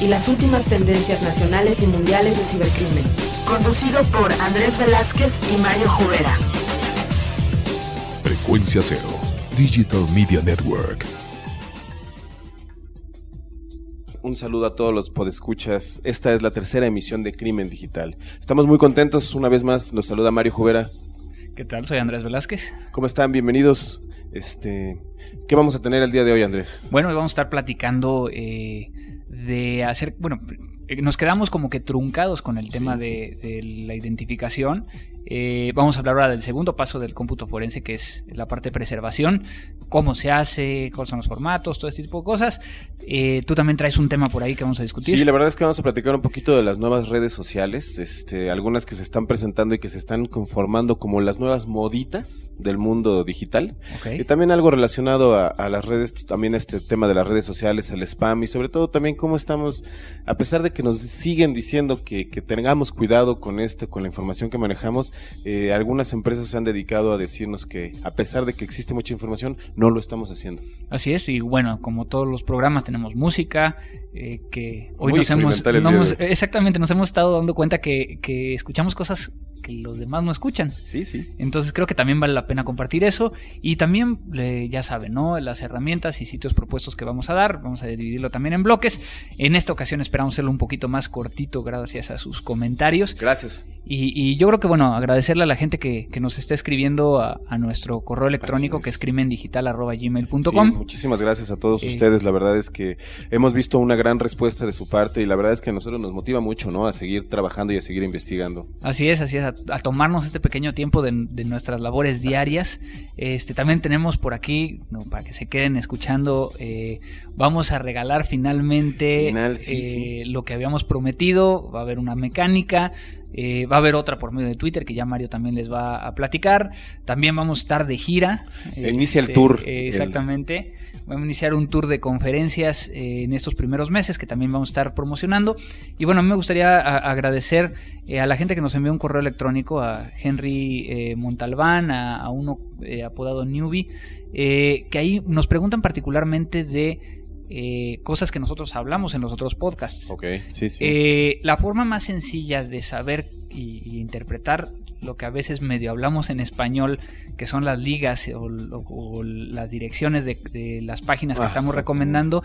y las últimas tendencias nacionales y mundiales de cibercrimen. Conducido por Andrés Velázquez y Mario Jubera. Frecuencia Cero, Digital Media Network. Un saludo a todos los podescuchas. Esta es la tercera emisión de Crimen Digital. Estamos muy contentos. Una vez más, nos saluda Mario Jubera. ¿Qué tal? Soy Andrés Velázquez. ¿Cómo están? Bienvenidos. Este, ¿Qué vamos a tener el día de hoy, Andrés? Bueno, hoy vamos a estar platicando eh, de hacer, bueno, eh, nos quedamos como que truncados con el tema de, de, la identificación eh, vamos a hablar ahora del segundo paso del cómputo forense, que es la parte de preservación, cómo se hace, cuáles son los formatos, todo este tipo de cosas. Eh, tú también traes un tema por ahí que vamos a discutir. Sí, la verdad es que vamos a platicar un poquito de las nuevas redes sociales, este, algunas que se están presentando y que se están conformando como las nuevas moditas del mundo digital. Y también algo relacionado a, las redes, también este tema de las redes sociales, el spam y sobre todo también cómo estamos, a pesar de que nos siguen diciendo que, que tengamos cuidado con esto, con la información que manejamos, eh, algunas empresas se han dedicado a decirnos que a pesar de que existe mucha información, no lo estamos haciendo. Así es, y bueno, como todos los programas tenemos música, eh, que hoy nos hemos, exactamente, nos hemos estado dando cuenta que, que escuchamos cosas que los demás no escuchan. Sí, sí. Entonces creo que también vale la pena compartir eso. Y también, ya saben, ¿no? Las herramientas y sitios propuestos que vamos a dar. Vamos a dividirlo también en bloques. En esta ocasión esperamos hacerlo un poquito más cortito gracias a sus comentarios. Gracias. Y, yo creo que, bueno, agradecerle a la gente que, nos está escribiendo a, nuestro correo electrónico que es crimendigital.gmail.com. Sí, muchísimas gracias a todos eh, ustedes. La verdad es que hemos visto una gran respuesta de su parte y la verdad es que a nosotros nos motiva mucho, ¿no? A seguir trabajando y a seguir investigando. Así es, así es a, tomarnos este pequeño tiempo de, nuestras labores diarias. Este, también tenemos por aquí, para que se queden escuchando, eh, vamos a regalar finalmente eh, lo que habíamos prometido. Va a haber una mecánica. Eh, va a haber otra por medio de Twitter que ya Mario también les va a platicar. También vamos a estar de gira. Inicia el este, tour. exactamente. Vamos a iniciar un tour de conferencias eh, en estos primeros meses que también vamos a estar promocionando. Y bueno, me gustaría agradecer eh, a la gente que nos envió un correo electrónico, a Henry eh, Montalbán, a, uno apodado Newbie, que ahí nos preguntan particularmente de cosas que nosotros hablamos en los otros podcasts. Ok, sí, sí. la forma más sencilla de saber y, interpretar lo que a veces medio hablamos en español, que son las ligas o, las direcciones de, las páginas que ah, estamos recomendando,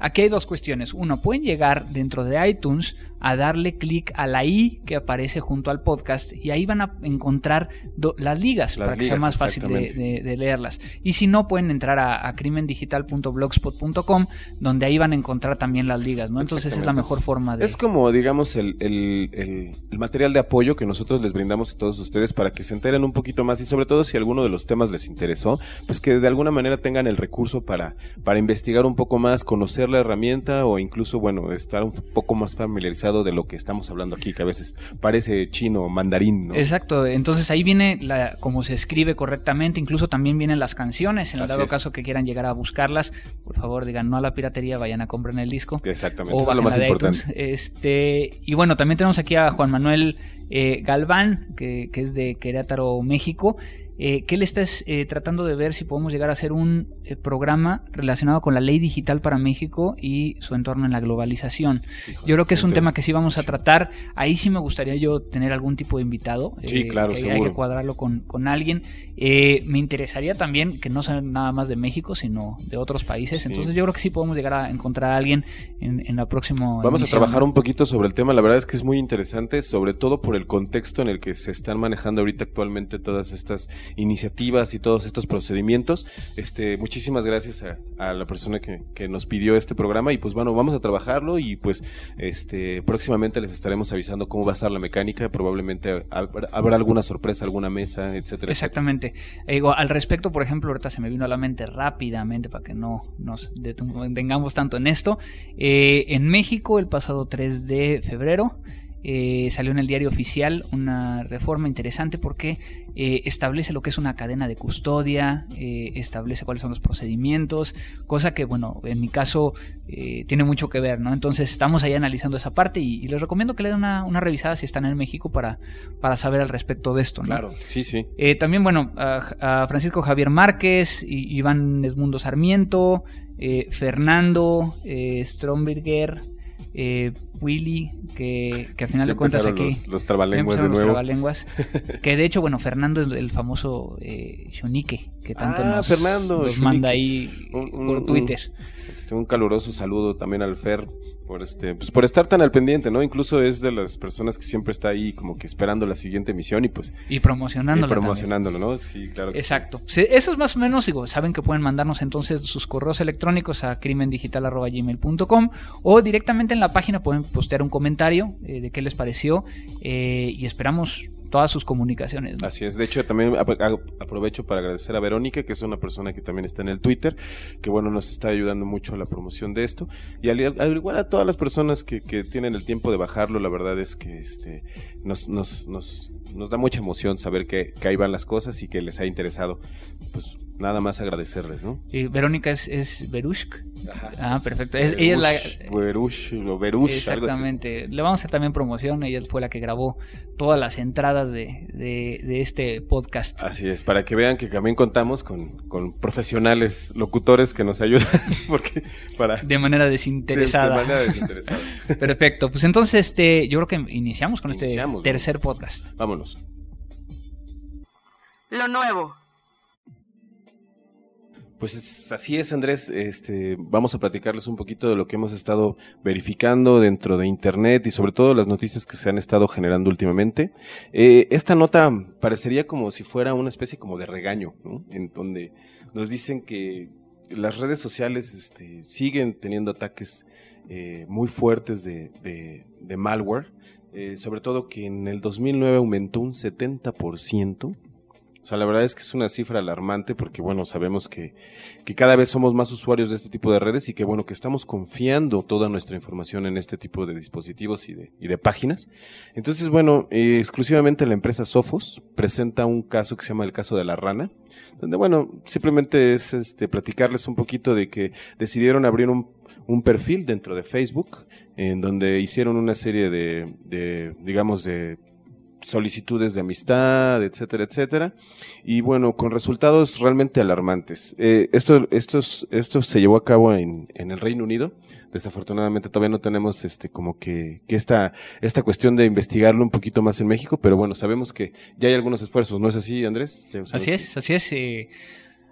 aquí hay dos cuestiones. Uno, pueden llegar dentro de iTunes a darle clic a la I que aparece junto al podcast y ahí van a encontrar las ligas para que sea más fácil de, leerlas. Y si no, pueden entrar a, crimendigital.blogspot.com donde ahí van a encontrar también las ligas, ¿no? Entonces es la mejor forma de... Es como, digamos, el, el, el material de apoyo que nosotros les brindamos a todos ustedes para que se enteren un poquito más y sobre todo si alguno de los temas les interesó, pues que de alguna manera tengan el recurso para, para investigar un poco más, conocer la herramienta o incluso, bueno, estar un poco más familiarizado de lo que estamos hablando aquí, que a veces parece chino, mandarín, ¿no? Exacto, entonces ahí viene la, cómo se escribe correctamente, incluso también vienen las canciones, en el dado caso que quieran llegar a buscarlas, por favor digan no a la piratería, vayan a comprar el disco. Exactamente, eso es lo más importante. Este, y bueno, también tenemos aquí a Juan Manuel eh, Galván, que, que, es de Querétaro, México, eh, que él está eh, tratando de ver si podemos llegar a hacer un eh, programa relacionado con la ley digital para México y su entorno en la globalización. yo creo que es un tema que sí vamos a tratar. Ahí sí me gustaría yo tener algún tipo de invitado. Sí, claro, que Hay que cuadrarlo con, con alguien. me interesaría también que no sea nada más de México, sino de otros países. Entonces yo creo que sí podemos llegar a encontrar a alguien en, en la próxima. Vamos a trabajar un poquito sobre el tema. La verdad es que es muy interesante, sobre todo por el contexto en el que se están manejando ahorita actualmente todas estas iniciativas y todos estos procedimientos. Este, muchísimas gracias a, la persona que, nos pidió este programa y pues bueno, vamos a trabajarlo y pues este, próximamente les estaremos avisando cómo va a estar la mecánica, probablemente habrá, alguna sorpresa, alguna mesa, etcétera. Exactamente. E al respecto, por ejemplo, ahorita se me vino a la mente rápidamente para que no nos detengamos tanto en esto. Eh, en México, el pasado 3 de febrero, eh, salió en el diario oficial una reforma interesante porque eh, establece lo que es una cadena de custodia, eh, establece cuáles son los procedimientos, cosa que, bueno, en mi caso tiene mucho que ver, ¿no? Entonces estamos ahí analizando esa parte y, les recomiendo que le den una, revisada si están en México para, para saber al respecto de esto, ¿no? Claro, sí, sí. también, bueno, a, Francisco Javier Márquez, Iván Esmundo Sarmiento, Fernando Stromberger, eh, Willy, que, que al final de cuentas aquí. Los, los trabalenguas de nuevo. que de hecho, bueno, Fernando es el famoso eh, que tanto ah, nos, Fernando, manda ahí por Twitter. este, un caluroso saludo también al Fer por este, pues por estar tan al pendiente, ¿no? Incluso es de las personas que siempre está ahí como que esperando la siguiente emisión y pues y promocionándolo. Y promocionándolo, ¿no? Sí, claro. Exacto. eso es más o menos, digo, saben que pueden mandarnos entonces sus correos electrónicos a crimendigital@gmail.com o directamente en la página pueden postear un comentario eh, de qué les pareció eh, y esperamos todas sus comunicaciones. Así es, de hecho también aprovecho para agradecer a Verónica, que es una persona que también está en el Twitter, que bueno, nos está ayudando mucho a la promoción de esto, y al, igual a todas las personas que, que, tienen el tiempo de bajarlo, la verdad es que este nos, nos, nos, nos da mucha emoción saber que, que ahí van las cosas y que les ha interesado pues nada más agradecerles, ¿no? Y Verónica es, es Berushk. ah, perfecto. ella es la. Berush, o Berush, Exactamente. Le vamos a hacer también promoción. Ella fue la que grabó todas las entradas de, de, este podcast. Así es, para que vean que también contamos con, con profesionales locutores que nos ayudan. porque para De manera desinteresada. De, manera desinteresada. perfecto. Pues entonces, este, yo creo que iniciamos con este tercer podcast. Vámonos. Lo nuevo pues así es, Andrés. Este, vamos a platicarles un poquito de lo que hemos estado verificando dentro de Internet y sobre todo las noticias que se han estado generando últimamente. Eh, esta nota parecería como si fuera una especie como de regaño, ¿no? En donde nos dicen que las redes sociales este, siguen teniendo ataques eh, muy fuertes de, malware. Eh, sobre todo que en el 2009 aumentó un 70%. O sea, la verdad es que es una cifra alarmante porque, bueno, sabemos que, que, cada vez somos más usuarios de este tipo de redes y que, bueno, que estamos confiando toda nuestra información en este tipo de dispositivos y de, y de páginas. Entonces, bueno, eh, exclusivamente la empresa Sophos presenta un caso que se llama el caso de la rana, donde, bueno, simplemente es este, platicarles un poquito de que decidieron abrir un, un perfil dentro de Facebook, en donde hicieron una serie de, de digamos, de solicitudes de amistad, etcétera, etcétera. Y bueno, con resultados realmente alarmantes. Eh, esto, esto, esto se llevó a cabo en, en, el Reino Unido. Desafortunadamente todavía no tenemos este como que, que esta, esta cuestión de investigarlo un poquito más en México, pero bueno, sabemos que ya hay algunos esfuerzos, ¿no es así, Andrés? Así es, así es. Eh,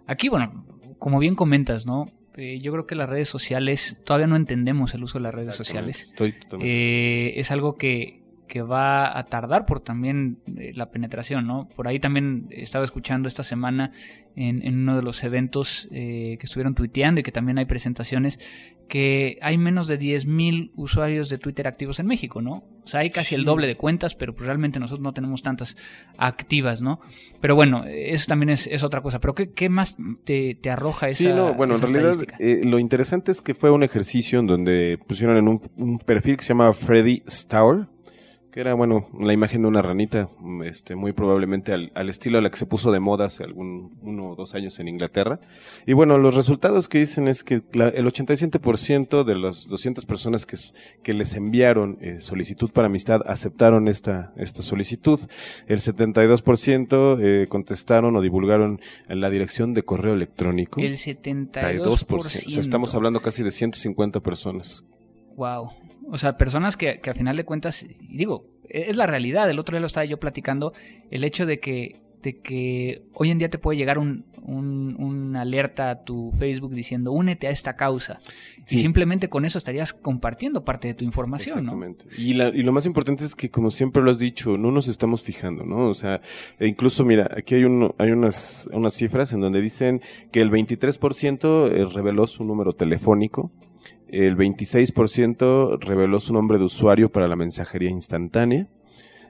aquí, bueno, como bien comentas, ¿no? Eh, yo creo que las redes sociales, todavía no entendemos el uso de las redes sociales. Estoy totalmente. es algo que, que va a tardar por también eh, la penetración, ¿no? Por ahí también estaba escuchando esta semana en, uno de los eventos eh, que estuvieron tuiteando y que también hay presentaciones que hay menos de 10.000 usuarios de Twitter activos en México, ¿no? O sea, hay casi el doble de cuentas, pero pues realmente nosotros no tenemos tantas activas, ¿no? Pero bueno, eso también es, otra cosa. Pero ¿qué, más te, arroja esa Sí, no, bueno, en realidad eh, lo interesante es que fue un ejercicio en donde pusieron en un, un perfil que se llama Freddy Stour, que era, bueno, la imagen de una ranita, este, muy probablemente al, estilo a la que se puso de moda hace algún uno o dos años en Inglaterra. Y bueno, los resultados que dicen es que el 87% de las 200 personas que, que les enviaron eh, solicitud para amistad aceptaron esta, esta solicitud. El 72% eh, contestaron o divulgaron en la dirección de correo electrónico. El 72%. O sea, estamos hablando casi de 150 personas. Wow. O sea, personas que, que a final de cuentas, digo, es la realidad. El otro día lo estaba yo platicando, el hecho de que, de que hoy en día te puede llegar un, un, alerta a tu Facebook diciendo únete a esta causa. Y simplemente con eso estarías compartiendo parte de tu información, Exactamente. Y, la, y lo más importante es que, como siempre lo has dicho, no nos estamos fijando, ¿no? O sea, e incluso, mira, aquí hay, un, hay unas, unas cifras en donde dicen que el 23% eh, reveló su número telefónico, el 26% reveló su nombre de usuario para la mensajería instantánea.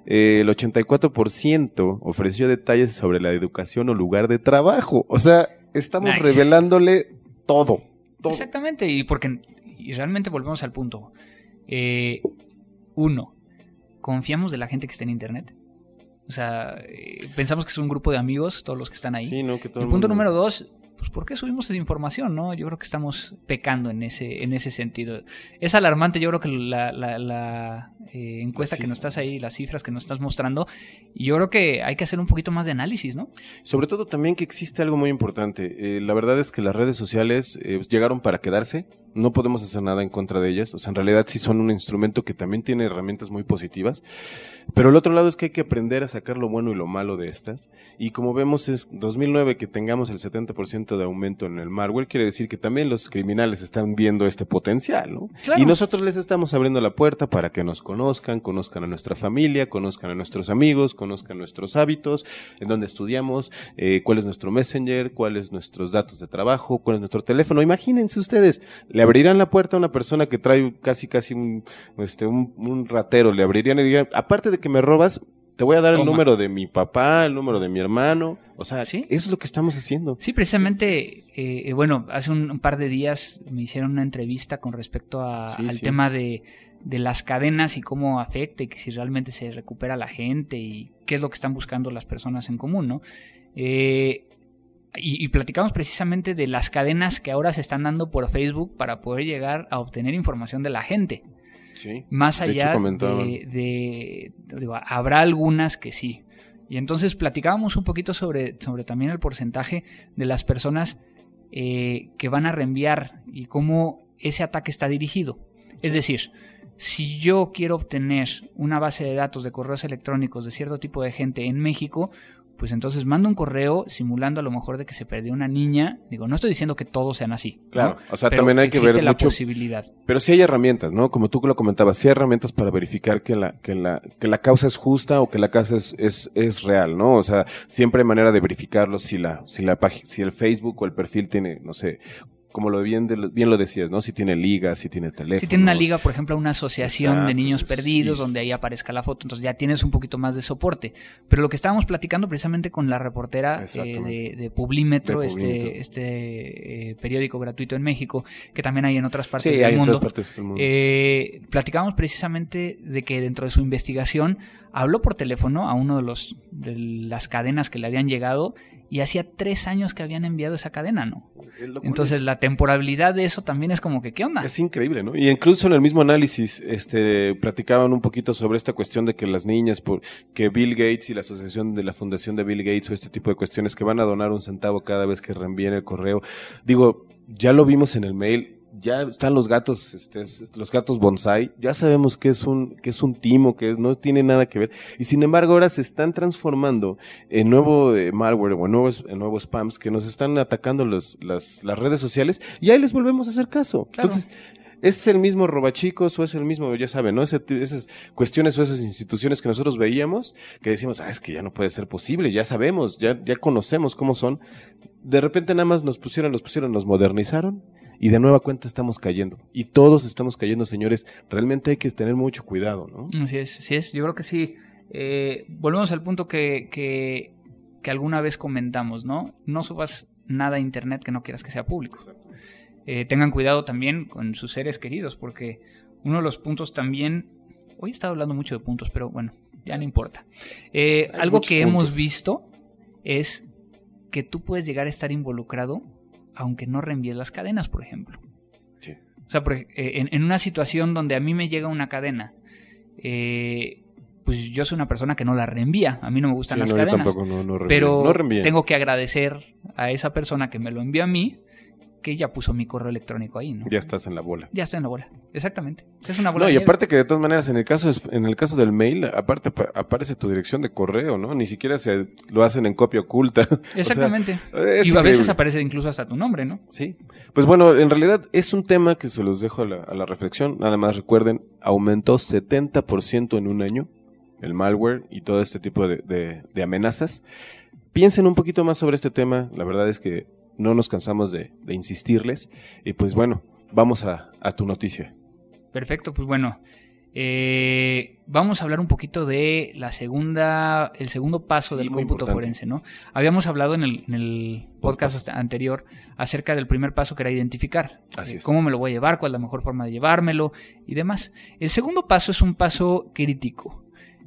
El 84% ofreció detalles sobre la educación o lugar de trabajo. O sea, estamos revelándole todo, Exactamente, y porque y realmente volvemos al punto. Eh, uno, confiamos de la gente que está en Internet. O sea, eh, pensamos que es un grupo de amigos, todos los que están ahí. Sí, no, que todo el punto número dos, pues ¿por qué subimos esa información? no Yo creo que estamos pecando en ese, en ese sentido. Es alarmante, yo creo que la, la, eh, encuesta que nos estás ahí, las cifras que nos estás mostrando, y yo creo que hay que hacer un poquito más de análisis, ¿no? Sobre todo también que existe algo muy importante. Eh, la verdad es que las redes sociales eh, llegaron para quedarse, no podemos hacer nada en contra de ellas, o sea, en realidad sí son un instrumento que también tiene herramientas muy positivas, pero el otro lado es que hay que aprender a sacar lo bueno y lo malo de estas, y como vemos es 2009 que tengamos el 70% de aumento en el malware, quiere decir que también los criminales están viendo este potencial, ¿no? Y nosotros les estamos abriendo la puerta para que nos conozcan, conozcan a nuestra familia, conozcan a nuestros amigos, conozcan nuestros hábitos, en dónde estudiamos, eh, cuál es nuestro messenger, cuáles nuestros datos de trabajo, cuál es nuestro teléfono. Imagínense ustedes, le abrirían la puerta a una persona que trae casi casi un, este, un, ratero, le abrirían y dirían, aparte de que me robas, te voy a dar el número de mi papá, el número de mi hermano. O sea, ¿Sí? eso es lo que estamos haciendo. Sí, precisamente, eh, bueno, hace un, par de días me hicieron una entrevista con respecto al tema de, las cadenas y cómo afecta y si realmente se recupera la gente y qué es lo que están buscando las personas en común, ¿no? Eh, y, platicamos precisamente de las cadenas que ahora se están dando por Facebook para poder llegar a obtener información de la gente. Sí, Más allá de, habrá algunas que sí. Y entonces platicábamos un poquito sobre, sobre también el porcentaje de las personas eh, que van a reenviar y cómo ese ataque está dirigido. Es decir, si yo quiero obtener una base de datos de correos electrónicos de cierto tipo de gente en México, pues entonces mando un correo simulando a lo mejor de que se perdió una niña. Digo, no estoy diciendo que todos sean así. Claro, o sea, también hay que ver la mucho. posibilidad. Pero sí hay herramientas, ¿no? Como tú lo comentabas, sí hay herramientas para verificar que la, que la, que la causa es justa o que la causa es, es, es real, ¿no? O sea, siempre hay manera de verificarlo si la, si la si el Facebook o el perfil tiene, no sé, como lo bien, bien lo decías, ¿no? Si tiene liga, si tiene teléfono. Si tiene una liga, por ejemplo, una asociación de niños perdidos donde ahí aparezca la foto, entonces ya tienes un poquito más de soporte. Pero lo que estábamos platicando precisamente con la reportera eh, de, Publímetro, este, este eh, periódico gratuito en México, que también hay en otras partes, del, mundo, otras partes del mundo. Eh, platicamos precisamente de que dentro de su investigación habló por teléfono a uno de los de las cadenas que le habían llegado y hacía tres años que habían enviado esa cadena, ¿no? Entonces la temporalidad de eso también es como que, ¿qué onda? Es increíble, ¿no? Y incluso en el mismo análisis, este, platicaban un poquito sobre esta cuestión de que las niñas, por, que Bill Gates y la asociación de la fundación de Bill Gates o este tipo de cuestiones que van a donar un centavo cada vez que reenvíen el correo, digo, ya lo vimos en el mail, ya están los gatos, este, los gatos bonsai, ya sabemos que es un, que es un timo, que no tiene nada que ver. Y sin embargo ahora se están transformando en nuevo eh, malware o en nuevos, en nuevos spams que nos están atacando los, las, las redes sociales y ahí les volvemos a hacer caso. Entonces, es el mismo robachicos o es el mismo, ya saben, ¿no? esas cuestiones o esas instituciones que nosotros veíamos, que decimos, ah, es que ya no puede ser posible, ya sabemos, ya, ya conocemos cómo son. De repente nada más nos pusieron, nos pusieron, nos modernizaron y de nueva cuenta estamos cayendo. Y todos estamos cayendo, señores. Realmente hay que tener mucho cuidado, ¿no? Así es, así es. Yo creo que sí. Eh, volvemos al punto que, que, alguna vez comentamos, ¿no? No subas nada a internet que no quieras que sea público. Eh, tengan cuidado también con sus seres queridos, porque uno de los puntos también. Hoy he estado hablando mucho de puntos, pero bueno, ya no importa. Eh, algo que hemos visto es que tú puedes llegar a estar involucrado aunque no reenvíes las cadenas, por ejemplo. Sí. O sea, eh, en, una situación donde a mí me llega una cadena, eh, pues yo soy una persona que no la reenvía. A mí no me gustan las cadenas. Tampoco, no, pero tengo que agradecer a esa persona que me lo envió a mí que ya puso mi correo electrónico ahí, ¿no? Ya estás en la bola. Ya está en la bola, exactamente. Es una bola. No, y aparte que de todas maneras, en el caso en el caso del mail, aparte aparece tu dirección de correo, ¿no? Ni siquiera se lo hacen en copia oculta. Exactamente. y a veces aparece incluso hasta tu nombre, ¿no? Sí. Pues bueno, en realidad es un tema que se los dejo a la, a la reflexión. Nada más recuerden, aumentó 70% en un año el malware y todo este tipo de, de, de amenazas. Piensen un poquito más sobre este tema. La verdad es que no nos cansamos de, insistirles. Y pues bueno, vamos a, tu noticia. Perfecto, pues bueno. Eh, vamos a hablar un poquito de la segunda, el segundo paso del cómputo forense, ¿no? Habíamos hablado en el, podcast anterior acerca del primer paso que era identificar. Así eh, cómo me lo voy a llevar, cuál es la mejor forma de llevármelo y demás. El segundo paso es un paso crítico.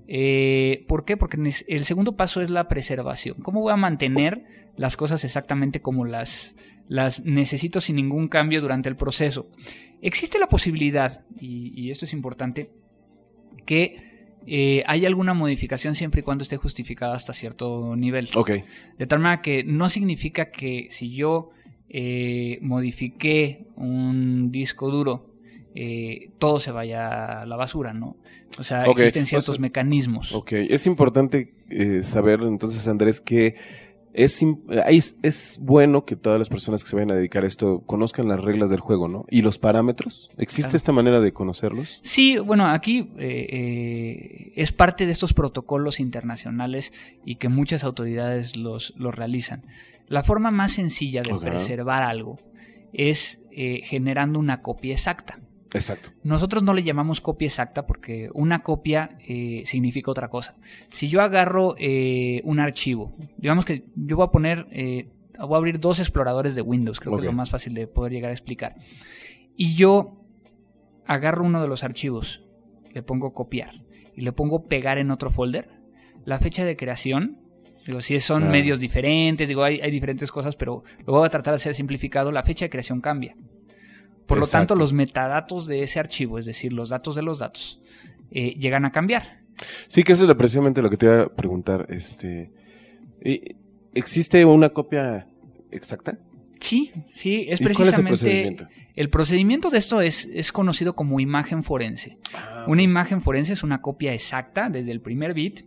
Eh, ¿Por qué? Porque el segundo paso es la preservación. ¿Cómo voy a mantener las cosas exactamente como las, las necesito sin ningún cambio durante el proceso? Existe la posibilidad, y, esto es importante, que eh, haya alguna modificación siempre y cuando esté justificada hasta cierto nivel. Ok. De tal manera que no significa que si yo eh, modifiqué un disco duro eh, todo se vaya a la basura, ¿no? O sea, existen ciertos mecanismos. Ok, es importante eh, saber entonces, Andrés, que es, es bueno que todas las personas que se vayan a dedicar a esto conozcan las reglas del juego, ¿no? Y los parámetros. ¿Existe esta manera de conocerlos? Sí, bueno, aquí eh, es parte de estos protocolos internacionales y que muchas autoridades los, los realizan. La forma más sencilla de preservar algo es generando una copia exacta. Exacto. Nosotros no le llamamos copia exacta porque una copia eh, significa otra cosa. Si yo agarro eh, un archivo, digamos que yo voy a poner, eh, voy a abrir dos exploradores de Windows, creo que es lo más fácil de poder llegar a explicar. Y yo agarro uno de los archivos, le pongo copiar y le pongo pegar en otro folder. La fecha de creación, digo, si son medios diferentes, digo, hay, hay diferentes cosas, pero lo voy a tratar de hacer simplificado, la fecha de creación cambia. Por lo tanto, los metadatos de ese archivo, es decir, los datos de los datos, eh, llegan a cambiar. Sí, que eso es precisamente lo que te iba a preguntar. Este, ¿Existe una copia exacta? Sí, sí, es precisamente. el, procedimiento? de esto es, es conocido como imagen forense. Ah, una imagen forense es una copia exacta desde el primer bit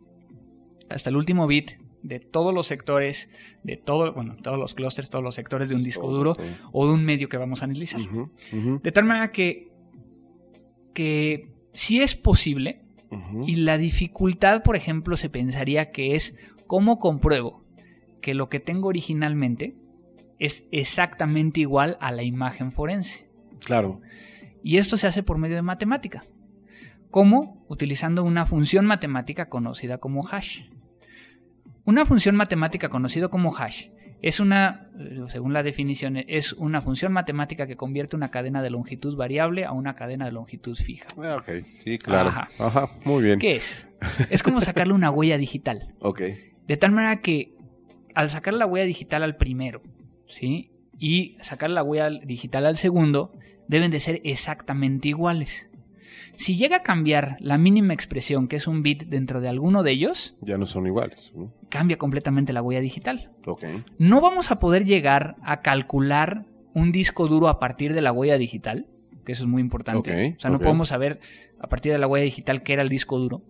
hasta el último bit de todos los sectores, de todo, bueno, todos los clusters, todos los sectores de un disco duro o de un medio que vamos a analizar. De tal manera que, que si es posible, y la dificultad, por ejemplo, se pensaría que es cómo compruebo que lo que tengo originalmente es exactamente igual a la imagen forense. Claro. Y esto se hace por medio de matemática. ¿Cómo? Utilizando una función matemática conocida como hash. Una función matemática conocida como hash es una, eh, según la definición, es una función matemática que convierte una cadena de longitud variable a una cadena de longitud fija. Ah, ok, sí, claro. Ajá. muy bien. ¿Qué es? Es como sacarle una huella digital. Ok. De tal manera que al sacar la huella digital al primero, ¿sí? Y sacar la huella digital al segundo, deben de ser exactamente iguales. Si llega a cambiar la mínima expresión, que es un bit dentro de alguno de ellos, ya no son iguales. Cambia completamente la huella digital. No vamos a poder llegar a calcular un disco duro a partir de la huella digital, que eso es muy importante. o sea, no podemos saber a partir de la huella digital qué era el disco duro.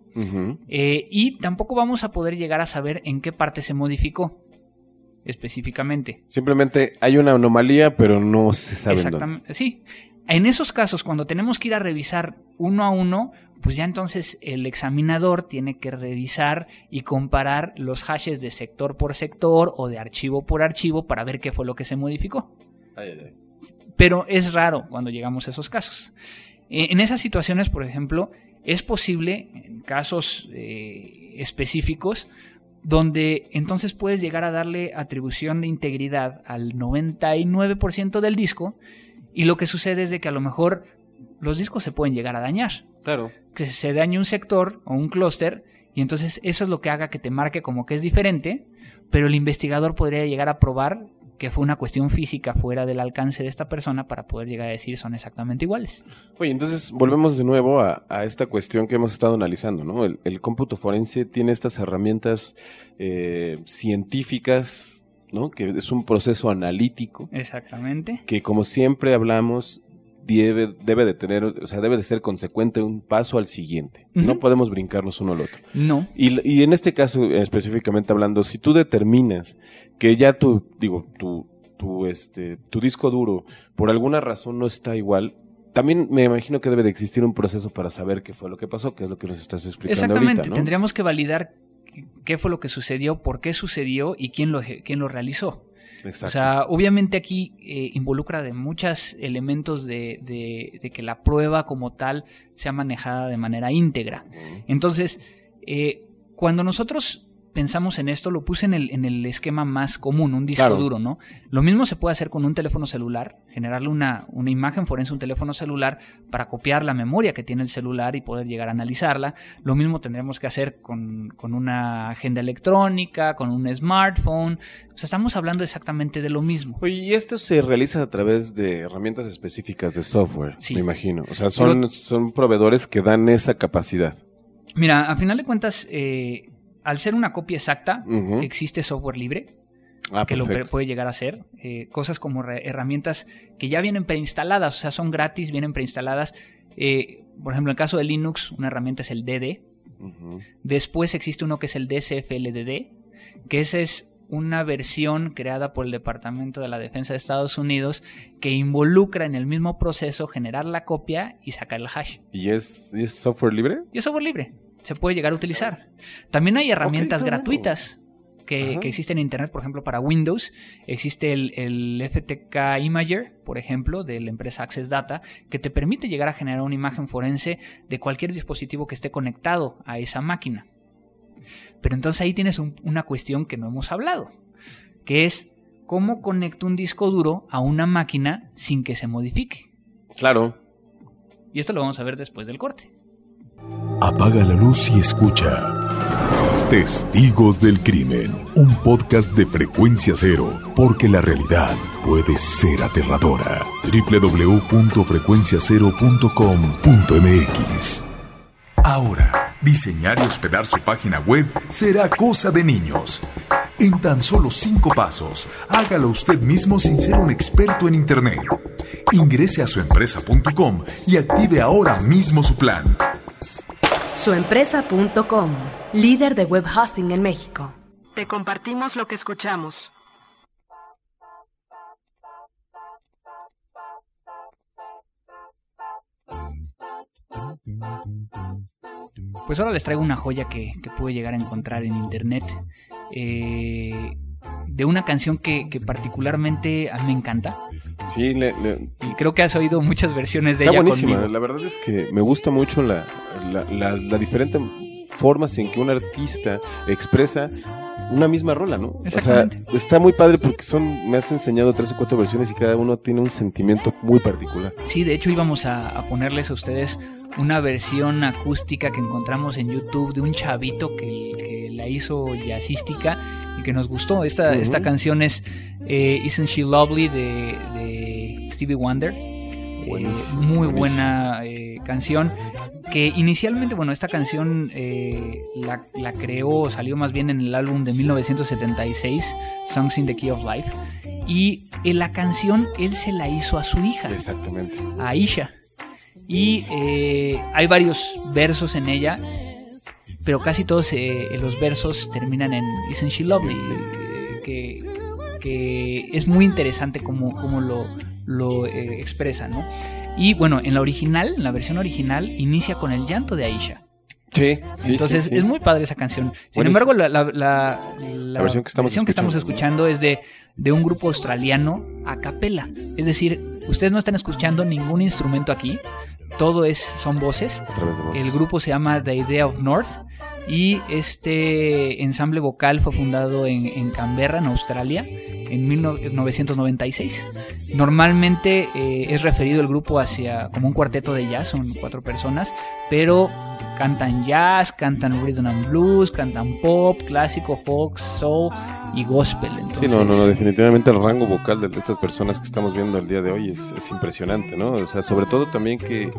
Eh, y tampoco vamos a poder llegar a saber en qué parte se modificó específicamente. Simplemente hay una anomalía, pero no se sabe. Exactamente. Sí. En esos casos, cuando tenemos que ir a revisar uno a uno, pues ya entonces el examinador tiene que revisar y comparar los hashes de sector por sector o de archivo por archivo para ver qué fue lo que se modificó. Pero es raro cuando llegamos a esos casos. E, en esas situaciones, por ejemplo, es posible, en casos eh, específicos, donde entonces puedes llegar a darle atribución de integridad al 99% del disco y lo que sucede es de que a lo mejor los discos se pueden llegar a dañar. Claro. Que se dañe un sector o un clúster y entonces eso es lo que haga que te marque como que es diferente, pero el investigador podría llegar a probar que fue una cuestión física fuera del alcance de esta persona para poder llegar a decir son exactamente iguales. Oye, entonces volvemos de nuevo a, esta cuestión que hemos estado analizando, ¿no? El, cómputo forense tiene estas herramientas eh, científicas ¿no? Que es un proceso analítico. Exactamente. Que como siempre hablamos, debe, debe de tener, o sea, debe de ser consecuente un paso al siguiente. No podemos brincarnos uno al otro. No. Y, y en este caso, específicamente hablando, si tú determinas que ya tu, digo, tu, tu, este, tu disco duro por alguna razón no está igual, también me imagino que debe de existir un proceso para saber qué fue lo que pasó, que es lo que nos estás explicando. Exactamente, tendríamos que validar qué fue lo que sucedió, por qué sucedió y quién lo, quién lo realizó. O sea, obviamente aquí eh, involucra de muchos elementos de, de, que la prueba como tal sea manejada de manera íntegra. Entonces, eh, cuando nosotros pensamos en esto, lo puse en el, en el esquema más común, un disco duro, ¿no? Lo mismo se puede hacer con un teléfono celular, generarle una, una imagen forense a un teléfono celular para copiar la memoria que tiene el celular y poder llegar a analizarla. Lo mismo tendremos que hacer con, con una agenda electrónica, con un smartphone. O sea, estamos hablando exactamente de lo mismo. Oye, y esto se realiza a través de herramientas específicas de software, me imagino. O sea, son, son proveedores que dan esa capacidad. Mira, a final de cuentas, eh, al ser una copia exacta, existe software libre. Ah, que lo puede llegar a hacer. Eh, cosas como herramientas que ya vienen preinstaladas, o sea, son gratis, vienen preinstaladas. Eh, por ejemplo, en el caso de Linux, una herramienta es el DD. Después existe uno que es el DCFLDD, que esa es una versión creada por el Departamento de la Defensa de Estados Unidos que involucra en el mismo proceso generar la copia y sacar el hash. ¿Y es, es software libre? Y es software libre se puede llegar a utilizar. También hay herramientas gratuitas que, existen en Internet, por ejemplo, para Windows. Existe el, FTK Imager, por ejemplo, de la empresa Access Data, que te permite llegar a generar una imagen forense de cualquier dispositivo que esté conectado a esa máquina. Pero entonces ahí tienes una cuestión que no hemos hablado, que es cómo conecto un disco duro a una máquina sin que se modifique. Claro. Y esto lo vamos a ver después del corte. Apaga la luz y escucha. Testigos del Crimen, un podcast de frecuencia cero, porque la realidad puede ser aterradora. www.frecuenciacero.com.mx Ahora, diseñar y hospedar su página web será cosa de niños. En tan solo cinco pasos, hágalo usted mismo sin ser un experto en Internet. Ingrese a suempresa.com y active ahora mismo su plan. Suempresa.com, líder de web hosting en México. Te compartimos lo que escuchamos. Pues ahora les traigo una joya que, pude llegar a encontrar en internet. Eh, de una canción que, particularmente a mí me encanta. Sí, y creo que has oído muchas versiones de ella. Está buenísima, la verdad es que me gusta mucho la, la, la, diferente formas en que un artista expresa una misma rola, ¿no? O sea, está muy padre porque son, me has enseñado tres o cuatro versiones y cada uno tiene un sentimiento muy particular. Sí, de hecho íbamos a, ponerles a ustedes una versión acústica que encontramos en YouTube de un chavito que, la hizo jazzística que nos gustó. Esta, esta canción es eh, Isn't She Lovely de, Stevie Wonder. Eh, muy buena eh, canción que inicialmente, bueno, esta canción eh, la, la, creó, salió más bien en el álbum de 1976, Songs in the Key of Life, y en la canción él se la hizo a su hija, exactamente, a Aisha, y hay varios versos en ella, pero casi todos eh, los versos terminan en Isn't She Lovely, que, que, es muy interesante como, como lo, lo expresa, ¿no? Y bueno, en la original, en la versión original, inicia con el llanto de Aisha. Sí, sí Entonces es muy padre esa canción. Sin embargo, la, la, versión que estamos, versión que estamos escuchando es de, de un grupo australiano a capela. Es decir, ustedes no están escuchando ningún instrumento aquí. Todo es, son voces. El grupo se llama The Idea of North y este ensamble vocal fue fundado en, en Canberra, en Australia, en 1996. Normalmente eh, es referido el grupo hacia como un cuarteto de jazz, son cuatro personas, pero cantan jazz, cantan rhythm and blues, cantan pop, clásico, folk, soul y gospel. sí, no, no, definitivamente el rango vocal de estas personas que estamos viendo el día de hoy es, es impresionante, ¿no? O sea, sobre todo también que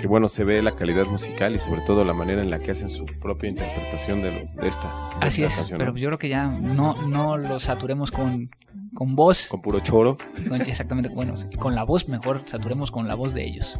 que bueno, se ve la calidad musical y sobre todo la manera en la que hacen su propia interpretación de, esta. Así es, pero yo creo que ya no, no lo saturemos con, con voz. Con puro choro. exactamente, bueno, con la voz mejor saturemos con la voz de ellos.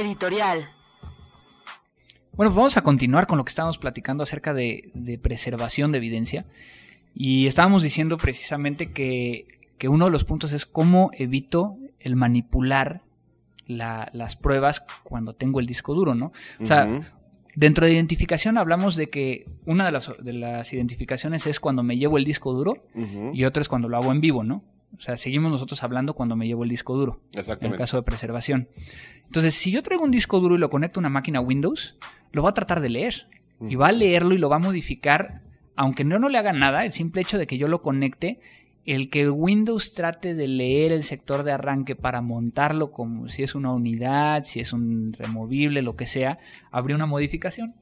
Editorial. Bueno, pues vamos a continuar con lo que estábamos platicando acerca de, preservación de evidencia. Y estábamos diciendo precisamente que, uno de los puntos es cómo evito el manipular las pruebas cuando tengo el disco duro, ¿no? O sea, dentro de identificación hablamos de que una de las, de las identificaciones es cuando me llevo el disco duro y otra es cuando lo hago en vivo, ¿no? O sea, seguimos nosotros hablando cuando me llevo el disco duro. Exactamente. En el caso de preservación. Entonces, si yo traigo un disco duro y lo conecto a una máquina Windows, lo va a tratar de leer. Y va a leerlo y lo va a modificar, aunque no, no le haga nada, el simple hecho de que yo lo conecte, el que Windows trate de leer el sector de arranque para montarlo como si es una unidad, si es un removible, lo que sea, habría una modificación.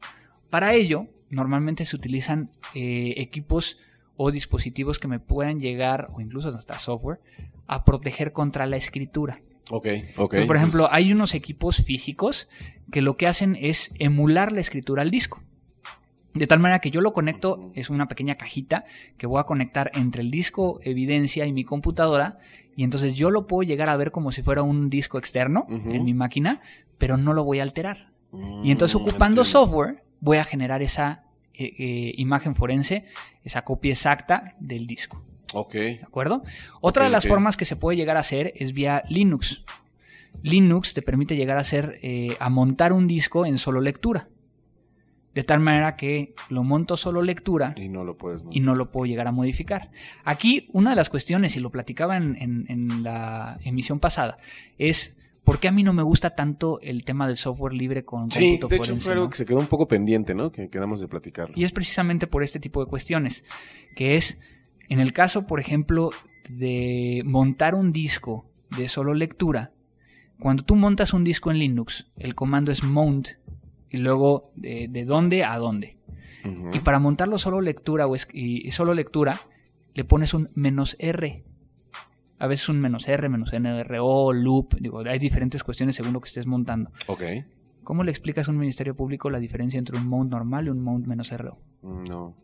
Para ello, normalmente se utilizan eh, equipos o dispositivos que me puedan llegar, o incluso hasta software, a proteger contra la escritura. Ok, ok. por ejemplo, hay unos equipos físicos que lo que hacen es emular la escritura al disco. De tal manera que yo lo conecto, es una pequeña cajita que voy a conectar entre el disco evidencia y mi computadora, y entonces yo lo puedo llegar a ver como si fuera un disco externo en mi máquina, pero no lo voy a alterar. y entonces mm, ocupando software voy a generar esa eh, eh, imagen forense, esa copia exacta del disco. Ok. ¿De acuerdo? Otra de las formas que se puede llegar a hacer es vía Linux. Linux te permite llegar a hacer, eh, a montar un disco en solo lectura. De tal manera que lo monto solo lectura y no lo, puedes y no lo puedo llegar a modificar. Aquí una de las cuestiones, y lo platicaba en la emisión pasada, es ¿Por qué a mí no me gusta tanto el tema del software libre con Sí, de hecho fue algo que se quedó un poco pendiente, ¿no? Que quedamos de platicar. Y es precisamente por este tipo de cuestiones, que es, en el caso, por ejemplo, de montar un disco de solo lectura, cuando tú montas un disco en Linux, el comando es mount y luego de, dónde a dónde. Y para montarlo solo lectura o y solo lectura, le pones un menos R a veces un menos R, menos NRO, loop, digo, hay diferentes cuestiones según lo que estés montando. Ok. ¿Cómo le explicas a un ministerio público la diferencia entre un mount normal y un mount menos RO? No.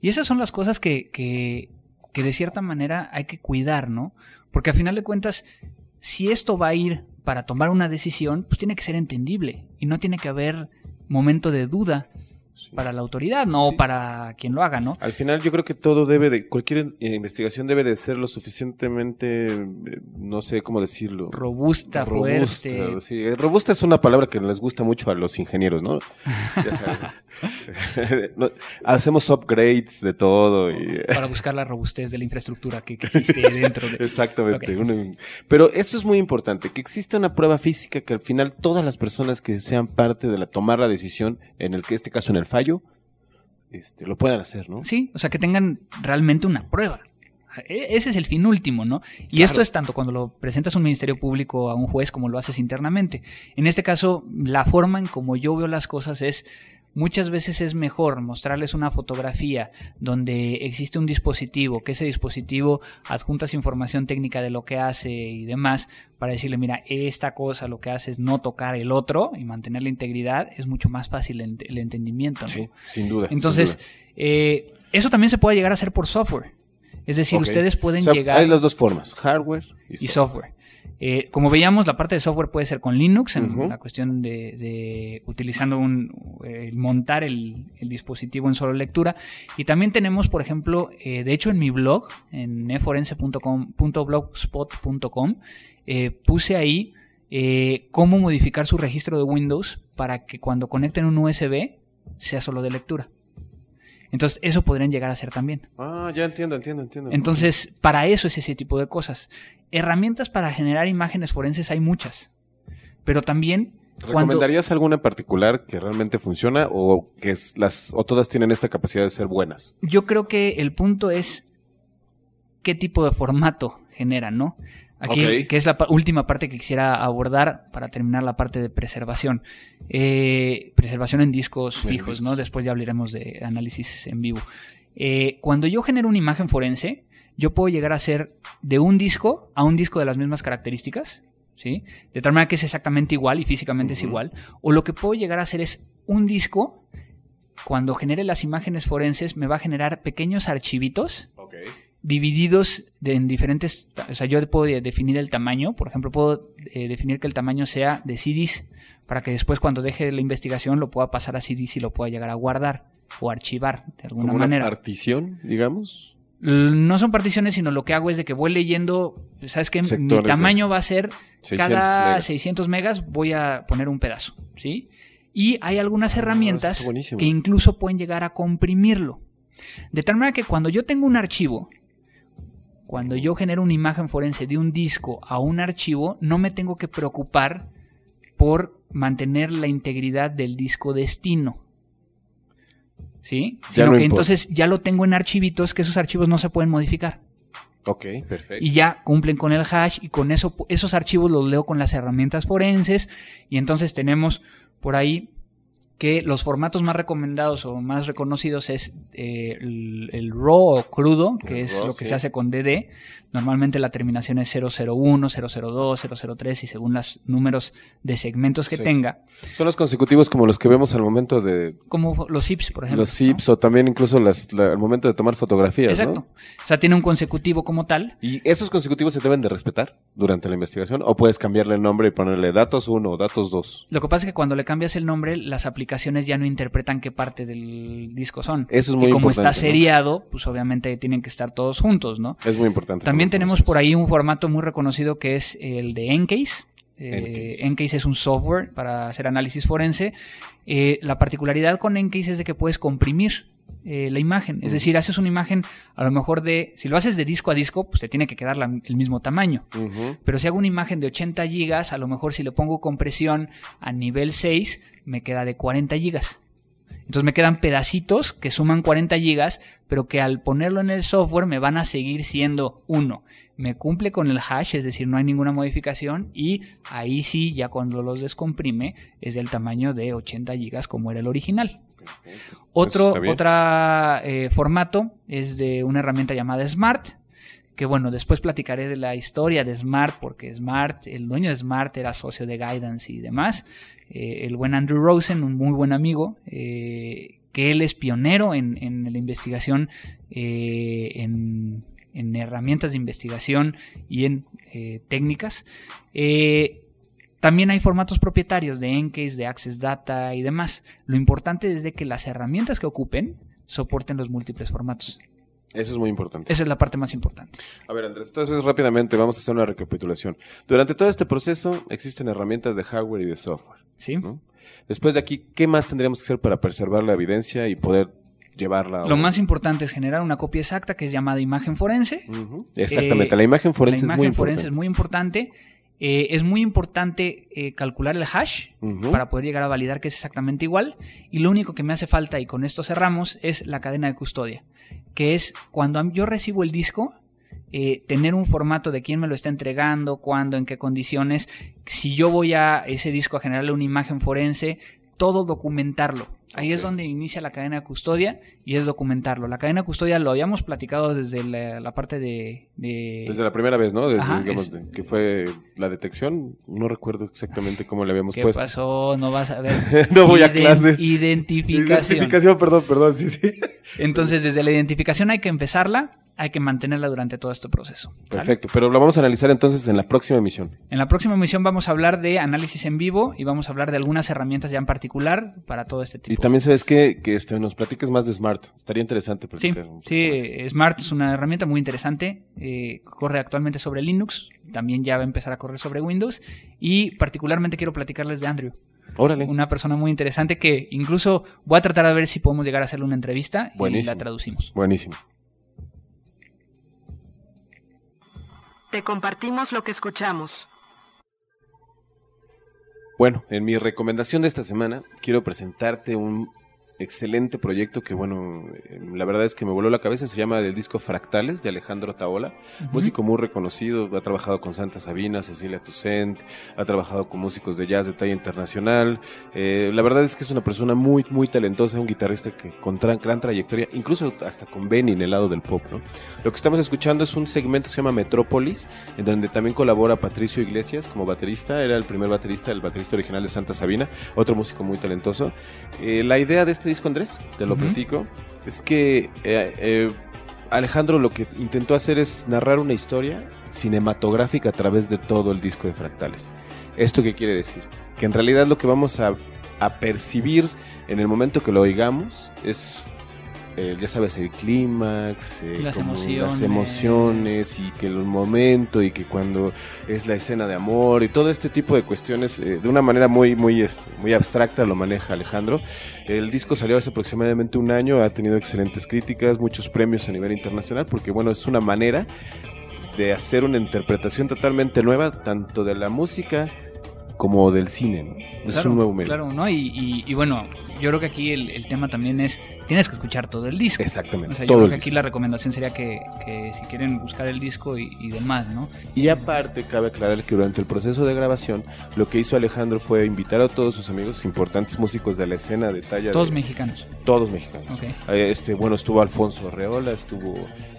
Y esas son las cosas que, que, que de cierta manera hay que cuidar, ¿no? Porque a final de cuentas, si esto va a ir para tomar una decisión, pues tiene que ser entendible y no tiene que haber momento de duda para la autoridad, no para quien lo haga, ¿no? Al final yo creo que todo debe de, cualquier investigación debe de ser lo suficientemente, eh, no sé cómo decirlo. Robusta, robusta fuerte. Sí. Robusta es una palabra que les gusta mucho a los ingenieros, ¿no? ya sabes. hacemos upgrades de todo. Y... Para buscar la robustez de la infraestructura que, existe dentro de... Exactamente. Pero eso es muy importante, que exista una prueba física que al final todas las personas que sean parte de la tomar la decisión, en el que este caso en el fallo, este, lo puedan hacer, ¿no? Sí, o sea, que tengan realmente una prueba. E, ese es el fin último, ¿no? Y esto es tanto cuando lo presentas a un ministerio público, a un juez, como lo haces internamente. En este caso, la forma en como yo veo las cosas es Muchas veces es mejor mostrarles una fotografía donde existe un dispositivo, que ese dispositivo adjuntas información técnica de lo que hace y demás, para decirle, mira, esta cosa lo que hace es no tocar el otro y mantener la integridad, es mucho más fácil el, entendimiento. Sí, sin duda. Entonces, eh, eso también se puede llegar a hacer por software. Es decir, ustedes pueden llegar... Hay las dos formas, hardware y, software. Eh, como veíamos, la parte de software puede ser con Linux, en la cuestión de, utilizando un, eh, montar el, dispositivo en solo lectura. Y también tenemos, por ejemplo, eh, de hecho en mi blog, en eforense.blogspot.com, puse ahí cómo modificar su registro de Windows para que cuando conecten un USB sea solo de lectura. Entonces, eso podrían llegar a ser también. Ah, ya entiendo, entiendo, entiendo. Entonces, para eso es ese tipo de cosas. Herramientas para generar imágenes forenses hay muchas, pero también... ¿Recomendarías alguna en particular que realmente funciona o que las o todas tienen esta capacidad de ser buenas? Yo creo que el punto es qué tipo de formato generan, ¿no? Aquí, que es la última parte que quisiera abordar para terminar la parte de preservación. Eh, preservación en discos fijos, ¿no? Después ya hablaremos de análisis en vivo. Eh, cuando yo genero una imagen forense, yo puedo llegar a hacer de un disco a un disco de las mismas características, ¿sí? De tal manera que es exactamente igual y físicamente es igual. O lo que puedo llegar a hacer es un disco, cuando genere las imágenes forenses, me va a generar pequeños archivitos divididos en diferentes, o sea, yo puedo definir el tamaño, por ejemplo, puedo eh, definir que el tamaño sea de CDs para que después cuando deje la investigación lo pueda pasar a CDs y lo pueda llegar a guardar o archivar de alguna ¿Como manera. Una partición, digamos. No son particiones, sino lo que hago es de que voy leyendo, sabes que mi tamaño va a ser cada 600 megas voy a poner un pedazo, ¿sí? Y hay algunas ah, herramientas que incluso pueden llegar a comprimirlo. De tal manera que cuando yo tengo un archivo, cuando yo genero una imagen forense de un disco a un archivo, no me tengo que preocupar por mantener la integridad del disco destino. ¿Sí? Sino que entonces ya lo tengo en archivitos que esos archivos no se pueden modificar. Ok, perfecto. Y ya cumplen con el hash y con eso, esos archivos los leo con las herramientas forenses y entonces tenemos por ahí que los formatos más recomendados o más reconocidos es eh, el, RAW o crudo, que es lo que se hace con DD. Normalmente la terminación es 001, 002, 003 y según los números de segmentos que tenga. Son los consecutivos como los que vemos al momento de... Como los zips, por ejemplo. Los zips o también incluso al momento de tomar fotografías. Exacto. O sea, tiene un consecutivo como tal. ¿Y esos consecutivos se deben de respetar durante la investigación? ¿O puedes cambiarle el nombre y ponerle datos 1 o datos 2? Lo que pasa es que cuando le cambias el nombre, las aplicaciones ya no interpretan qué parte del disco son. Eso es muy y como está seriado, pues obviamente tienen que estar todos juntos, ¿no? Es muy importante. También tenemos por ahí un formato muy reconocido que es el de Encase. Eh, Encase es un software para hacer análisis forense. Eh, la particularidad con Encase es de que puedes comprimir eh, la imagen. Es decir, haces una imagen a lo mejor de, si lo haces de disco a disco, pues te tiene que quedar el mismo tamaño. Pero si hago una imagen de 80 gigas, a lo mejor si le pongo compresión a nivel 6, me queda de 40 gigas. Entonces me quedan pedacitos que suman 40 gigas, pero que al ponerlo en el software me van a seguir siendo uno. Me cumple con el hash, es decir, no hay ninguna modificación y ahí sí, ya cuando los descomprime, es del tamaño de 80 gigas como era el original. Otro eh, formato es de una herramienta llamada Smart, que bueno, después platicaré de la historia de Smart, porque Smart, el dueño de Smart era socio de Guidance y demás. Eh, el buen Andrew Rosen, un muy buen amigo, eh, que él es pionero en, la investigación, eh, en, herramientas de investigación y en técnicas. también hay formatos propietarios de Encase, de Access Data y demás. Lo importante es de que las herramientas que ocupen soporten los múltiples formatos. Eso es muy importante. Esa es la parte más importante. A ver, Andrés, entonces rápidamente vamos a hacer una recapitulación. Durante todo este proceso existen herramientas de hardware y de software. Sí. Después de aquí, ¿qué más tendríamos que hacer para preservar la evidencia y poder llevarla? Lo más importante es generar una copia exacta que es llamada imagen forense. Exactamente, la imagen forense la imagen es forense es muy importante. Eh, es muy importante eh, calcular el hash para poder llegar a validar que es exactamente igual. Y lo único que me hace falta, y con esto cerramos, es la cadena de custodia, que es cuando yo recibo el disco, eh, tener un formato de quién me lo está entregando, cuándo, en qué condiciones. Si yo voy a ese disco a generarle una imagen forense, todo documentarlo. Ahí es donde inicia la cadena de custodia y es documentarlo. La cadena de custodia lo habíamos platicado desde la, parte de, Desde la primera vez, ¿no? Desde, que fue la detección. No recuerdo exactamente cómo le habíamos puesto. ¿Qué pasó? No vas a ver. no voy a clases. Identificación. Identificación, perdón, perdón, sí, sí. Entonces, desde la identificación hay que empezarla hay que mantenerla durante todo este proceso. Perfecto, pero lo vamos a analizar entonces en la próxima emisión. En la próxima emisión vamos a hablar de análisis en vivo y vamos a hablar de algunas herramientas ya en particular para todo este tipo. Y también sabes que, que este, nos platiques más de Smart. Estaría interesante. Sí, sí Smart es una herramienta muy interesante. Eh, corre actualmente sobre Linux, también ya va a empezar a correr sobre Windows y particularmente quiero platicarles de Andrew. Órale. Una persona muy interesante que incluso voy a tratar de ver si podemos llegar a hacerle una entrevista y la traducimos. Buenísimo. Compartimos lo que escuchamos. Bueno, en mi recomendación de esta semana quiero presentarte un excelente proyecto que, bueno, eh, la verdad es que me voló la cabeza. Se llama el disco Fractales de Alejandro Taola, músico muy reconocido. Ha trabajado con Santa Sabina, Cecilia Toussaint, ha trabajado con músicos de jazz de talla internacional. Eh, la verdad es que es una persona muy, muy talentosa, un guitarrista que con gran trayectoria, incluso hasta con Benny en el lado del pop. ¿no? Lo que estamos escuchando es un segmento que se llama Metrópolis, en donde también colabora Patricio Iglesias como baterista. Era el primer baterista, el baterista original de Santa Sabina, otro músico muy talentoso. Eh, la idea de este este disco, Andrés, te lo platico, es que eh, eh, Alejandro lo que intentó hacer es narrar una historia cinematográfica a través de todo el disco de Fractales. ¿Esto qué quiere decir? Que en realidad lo que vamos a, a percibir en el momento que lo oigamos es eh, ya sabes, el clímax, eh, las, emociones. las emociones y que el momento y que cuando es la escena de amor y todo este tipo de cuestiones eh, de una manera muy, muy, este, muy abstracta lo maneja Alejandro. El disco salió hace aproximadamente un año, ha tenido excelentes críticas, muchos premios a nivel internacional porque bueno, es una manera de hacer una interpretación totalmente nueva tanto de la música como del cine, ¿no? es un nuevo medio. Claro, ¿no? Y, bueno, yo creo que aquí el, tema también es, tienes que escuchar todo el disco. Exactamente. O sea, yo creo que aquí la recomendación sería que, si quieren buscar el disco y, demás, ¿no? Y aparte, cabe aclarar que durante el proceso de grabación, lo que hizo Alejandro fue invitar a todos sus amigos, importantes músicos de la escena de talla. Todos mexicanos. Todos mexicanos. Eh, este, bueno, estuvo Alfonso Arreola, estuvo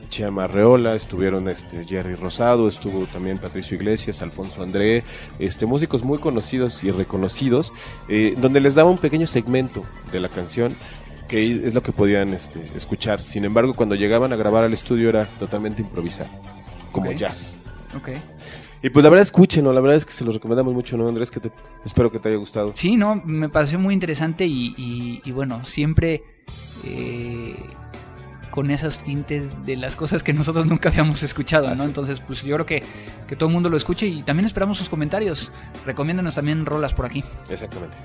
Chema Reola, estuvieron este Jerry Rosado, estuvo también Patricio Iglesias, Alfonso André, este músicos muy conocidos y reconocidos, eh, donde les daba un pequeño segmento de la canción que es lo que podían este, escuchar. Sin embargo, cuando llegaban a grabar al estudio era totalmente improvisado, como jazz. Okay. Y pues la verdad escúchenlo, la verdad es que se los recomendamos mucho, ¿no, Andrés? Que te, espero que te haya gustado. Sí, no, me pareció muy interesante y, bueno, siempre eh, con esos tintes de las cosas que nosotros nunca habíamos escuchado, ¿no? Entonces, pues yo creo que, que todo el mundo lo escuche y también esperamos sus comentarios. Recomiéndanos también rolas por aquí. Exactamente.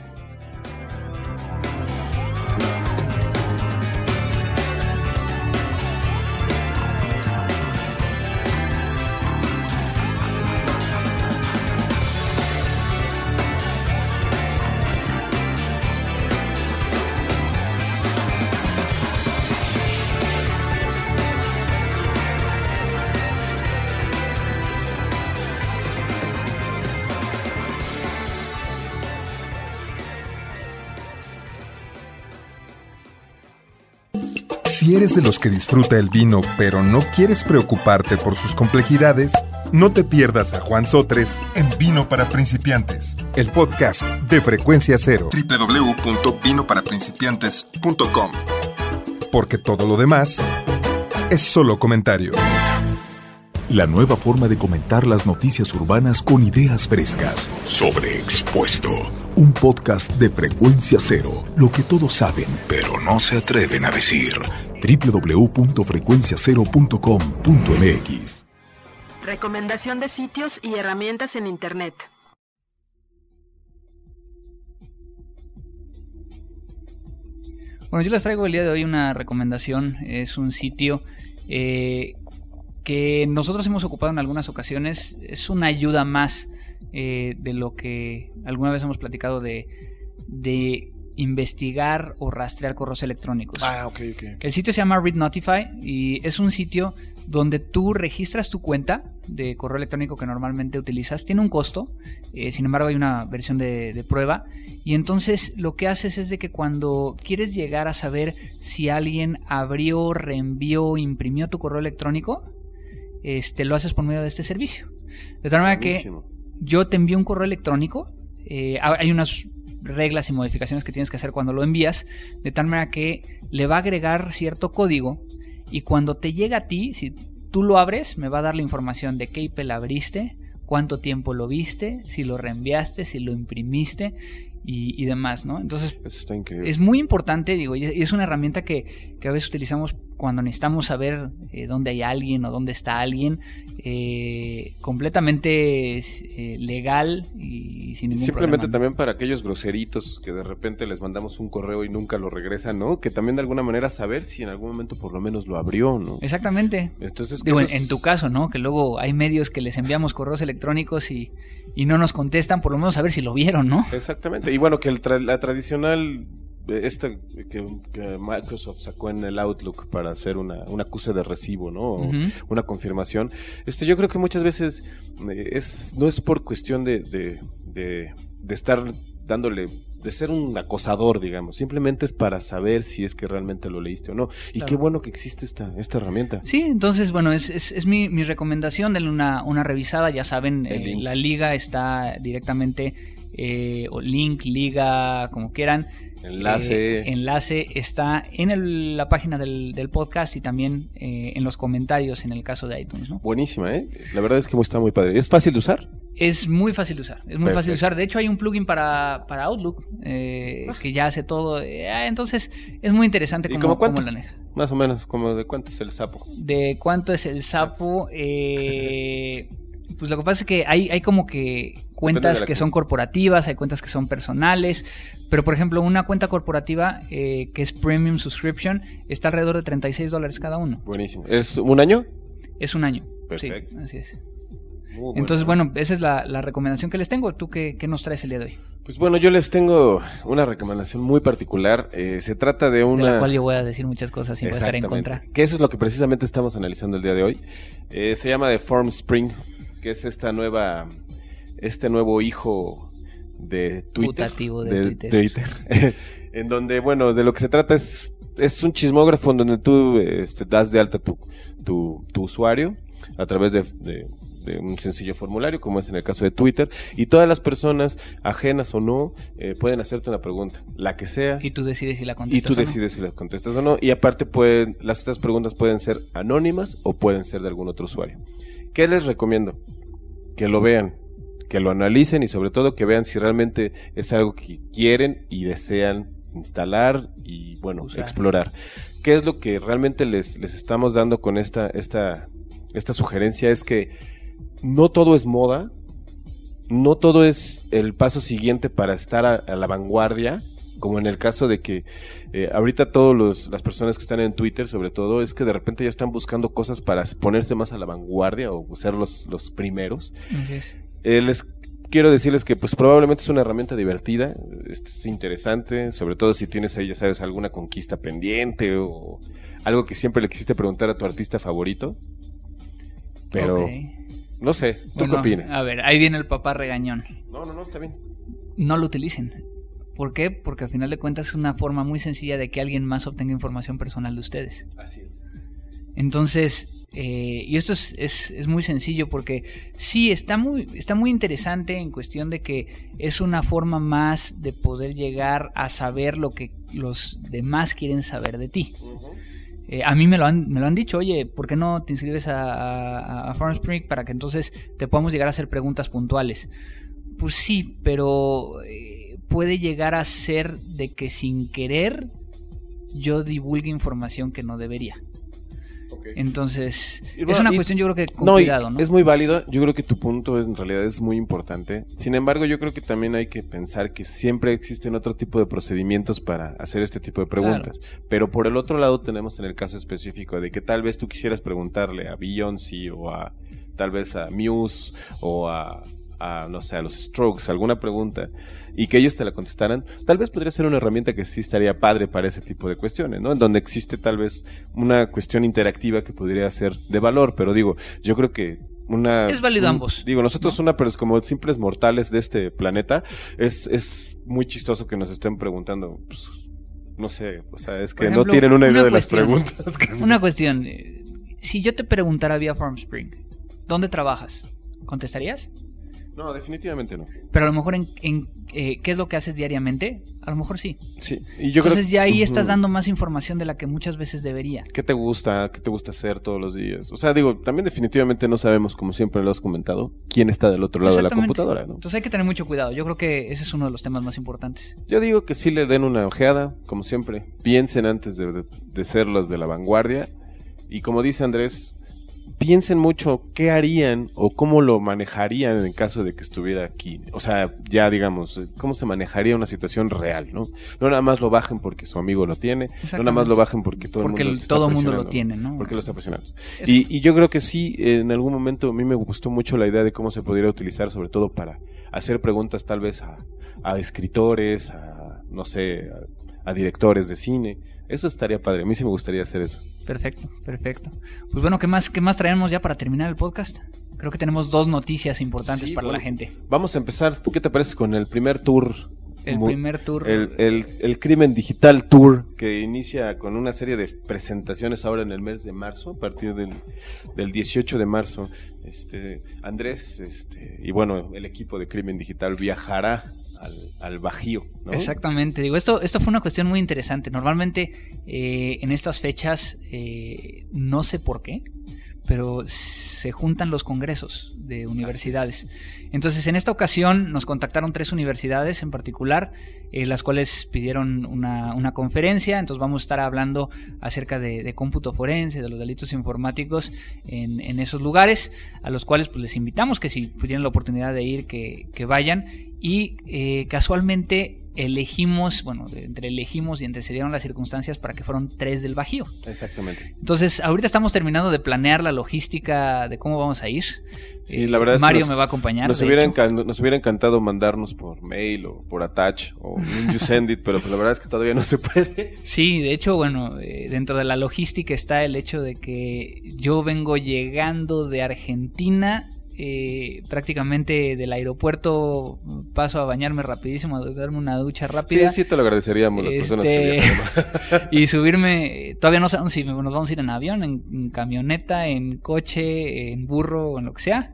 Si eres de los que disfruta el vino pero no quieres preocuparte por sus complejidades, no te pierdas a Juan Sotres en Vino para Principiantes, el podcast de Frecuencia Cero. www.vinoparaprincipiantes.com Porque todo lo demás es solo comentario. La nueva forma de comentar las noticias urbanas con ideas frescas. Sobre Expuesto. Un podcast de frecuencia cero. Lo que todos saben, pero no se atreven a decir www.frecuenciacero.com.mx. Recomendación de sitios y herramientas en Internet. Bueno, yo les traigo el día de hoy una recomendación. Es un sitio eh, que nosotros hemos ocupado en algunas ocasiones. Es una ayuda más eh, de lo que alguna vez hemos platicado de, de investigar o rastrear correos electrónicos. Ah, ok, ok. El sitio se llama Read Notify y es un sitio donde tú registras tu cuenta de correo electrónico que normalmente utilizas. Tiene un costo, eh, sin embargo hay una versión de, prueba. Y entonces lo que haces es de que cuando quieres llegar a saber si alguien abrió, reenvió, imprimió tu correo electrónico, este, lo haces por medio de este servicio. De tal manera que yo te envío un correo electrónico. Eh, hay unas reglas y modificaciones que tienes que hacer cuando lo envías, de tal manera que le va a agregar cierto código y cuando te llega a ti, si tú lo abres, me va a dar la información de qué IP la abriste, cuánto tiempo lo viste, si lo reenviaste, si lo imprimiste y, demás, ¿no? Entonces, es muy importante, digo, y es una herramienta que, que a veces utilizamos cuando necesitamos saber eh, dónde hay alguien o dónde está alguien, eh, completamente eh, legal y sin ningún Simplemente también para aquellos groseritos que de repente les mandamos un correo y nunca lo regresan, ¿no? Que también de alguna manera saber si en algún momento por lo menos lo abrió, ¿no? Exactamente. Entonces, Digo, en, tu caso, ¿no? Que luego hay medios que les enviamos correos electrónicos y, y no nos contestan, por lo menos saber si lo vieron, ¿no? Exactamente. Y bueno, que el la tradicional este que, Microsoft sacó en el Outlook para hacer una, un acuse de recibo, ¿no? Una confirmación. Este, yo creo que muchas veces eh, es, no es por cuestión de, de, de, estar dándole de ser un acosador, digamos, simplemente es para saber si es que realmente lo leíste o no. Y qué bueno que existe esta, esta herramienta. Sí, entonces, bueno, es, es, mi, mi, recomendación, denle una, una revisada, ya saben, eh, la liga está directamente, eh, o link, liga, como quieran, Enlace. Eh, enlace está en la página del, podcast y también eh, en los comentarios en el caso de iTunes. ¿no? Buenísima, ¿eh? La verdad es que está muy padre. ¿Es fácil de usar? Es muy fácil de usar. Es muy fácil de usar. De hecho, hay un plugin para, para Outlook eh, ah. que ya hace todo. Ah, entonces, es muy interesante cómo, cómo lo Más o menos, como de cuánto es el sapo. De cuánto es el sapo. Eh, pues lo que pasa es que hay, hay como que cuentas que son corporativas, hay cuentas que son personales, pero por ejemplo una cuenta corporativa eh, que es Premium Subscription está alrededor de 36 dólares cada uno. Buenísimo. ¿Es un año? Es un año. Perfecto. así es. Entonces, bueno, esa es la, recomendación que les tengo. ¿Tú qué, nos traes el día de hoy? Pues bueno, yo les tengo una recomendación muy particular. Eh, se trata de una... De la cual yo voy a decir muchas cosas sin estar en contra. Que eso es lo que precisamente estamos analizando el día de hoy. Eh, se llama The Form Spring que es esta nueva, este nuevo hijo de Twitter. de, Twitter. en donde, bueno, de lo que se trata es, es un chismógrafo en donde tú este, das de alta tu, tu, usuario a través de, de, un sencillo formulario, como es en el caso de Twitter, y todas las personas, ajenas o no, eh, pueden hacerte una pregunta, la que sea. Y tú decides si la contestas. Y tú decides si la contestas o no. Y aparte, pueden, las otras preguntas pueden ser anónimas o pueden ser de algún otro usuario. ¿Qué les recomiendo? Que lo vean, que lo analicen y sobre todo que vean si realmente es algo que quieren y desean instalar y bueno, explorar. ¿Qué es lo que realmente les, les estamos dando con esta, esta, esta sugerencia? Es que no todo es moda, no todo es el paso siguiente para estar a la vanguardia, como en el caso de que eh, ahorita todas las personas que están en Twitter, sobre todo, es que de repente ya están buscando cosas para ponerse más a la vanguardia o ser los, los primeros. Eh, les quiero decirles que pues probablemente es una herramienta divertida, es interesante, sobre todo si tienes ahí, ya sabes, alguna conquista pendiente o algo que siempre le quisiste preguntar a tu artista favorito. Pero no sé, ¿tú qué opinas? A ver, ahí viene el papá regañón. No, no, no, está bien. No lo utilicen. ¿Por qué? Porque al final de cuentas es una forma muy sencilla de que alguien más obtenga información personal de ustedes. Así es. Entonces, eh, y esto es, es, muy sencillo porque sí, está muy, está muy interesante en cuestión de que es una forma más de poder llegar a saber lo que los demás quieren saber de ti. Eh, a mí me lo, han, me lo han dicho, oye, ¿por qué no te inscribes a, a, Spring para que entonces te podamos llegar a hacer preguntas puntuales? Pues sí, pero... Puede llegar a ser de que sin querer yo divulgue información que no debería. Entonces, es una cuestión yo creo que con cuidado, ¿no? Es muy válido, yo creo que tu punto en realidad es muy importante. Sin embargo, yo creo que también hay que pensar que siempre existen otro tipo de procedimientos para hacer este tipo de preguntas. Pero por el otro lado tenemos en el caso específico de que tal vez tú quisieras preguntarle a Beyoncé o a tal vez a Muse o a a, no sé, a los Strokes, alguna pregunta, y que ellos te la contestaran, tal vez podría ser una herramienta que sí estaría padre para ese tipo de cuestiones, ¿no? En donde existe tal vez una cuestión interactiva que podría ser de valor, pero digo, yo creo que una... Es válido ambos. Digo, nosotros una, pero es como simples mortales de este planeta, es, es muy chistoso que nos estén preguntando, pues, no sé, o sea, es que no tienen una idea de las preguntas. una cuestión, eh, si yo te preguntara vía Spring ¿dónde trabajas? ¿Contestarías? No, definitivamente no. Pero a lo mejor en, eh, qué es lo que haces diariamente, a lo mejor sí. Sí. Y yo Entonces ya ahí estás dando más información de la que muchas veces debería. ¿Qué te gusta? ¿Qué te gusta hacer todos los días? O sea, digo, también definitivamente no sabemos, como siempre lo has comentado, quién está del otro lado de la computadora. ¿no? Entonces hay que tener mucho cuidado. Yo creo que ese es uno de los temas más importantes. Yo digo que sí le den una ojeada, como siempre. Piensen antes de, de ser los de la vanguardia. Y como dice Andrés, piensen mucho qué harían o cómo lo manejarían en caso de que estuviera aquí. O sea, ya digamos, cómo se manejaría una situación real, ¿no? No nada más lo bajen porque su amigo lo tiene, no nada más lo bajen porque todo el mundo, lo, todo mundo lo tiene, ¿no? Porque lo está presionando. Y, y, yo creo que sí, en algún momento a mí me gustó mucho la idea de cómo se podría utilizar, sobre todo para hacer preguntas tal vez a, a escritores, a, no sé, a directores de cine eso estaría padre. A mí sí me gustaría hacer eso. Perfecto, perfecto. Pues bueno, ¿qué más, qué más traemos ya para terminar el podcast? Creo que tenemos dos noticias importantes para la gente. Vamos a empezar. ¿Qué te parece con el primer tour? El primer tour. El, el, Crimen Digital Tour, que inicia con una serie de presentaciones ahora en el mes de marzo, a partir del, del 18 de marzo. Este, Andrés, este, y bueno, el equipo de Crimen Digital viajará al, bajío. Exactamente, digo, esto, esto fue una cuestión muy interesante. Normalmente eh, en estas fechas, eh, no sé por qué, pero se juntan los congresos de universidades. Entonces, en esta ocasión nos contactaron tres universidades en particular, eh, las cuales pidieron una, conferencia. Entonces, vamos a estar hablando acerca de, cómputo forense, de los delitos informáticos en, esos lugares, a los cuales pues, les invitamos que si tienen la oportunidad de ir, que, que vayan. Y eh, casualmente elegimos, bueno, entre elegimos y entre se dieron las circunstancias para que fueron tres del Bajío. Exactamente. Entonces, ahorita estamos terminando de planear la logística de cómo vamos a ir. Sí, la verdad es Mario me va a acompañar. Nos hubiera, nos hubiera, encantado mandarnos por mail o por attach o you send it, pero pues la verdad es que todavía no se puede. Sí, de hecho, bueno, eh, dentro de la logística está el hecho de que yo vengo llegando de Argentina eh, prácticamente del aeropuerto paso a bañarme rapidísimo, a darme una ducha rápida. Sí, sí, te lo agradeceríamos las personas que este, Y subirme, todavía no sabemos si nos vamos a ir en avión, en camioneta, en coche, en burro o en lo que sea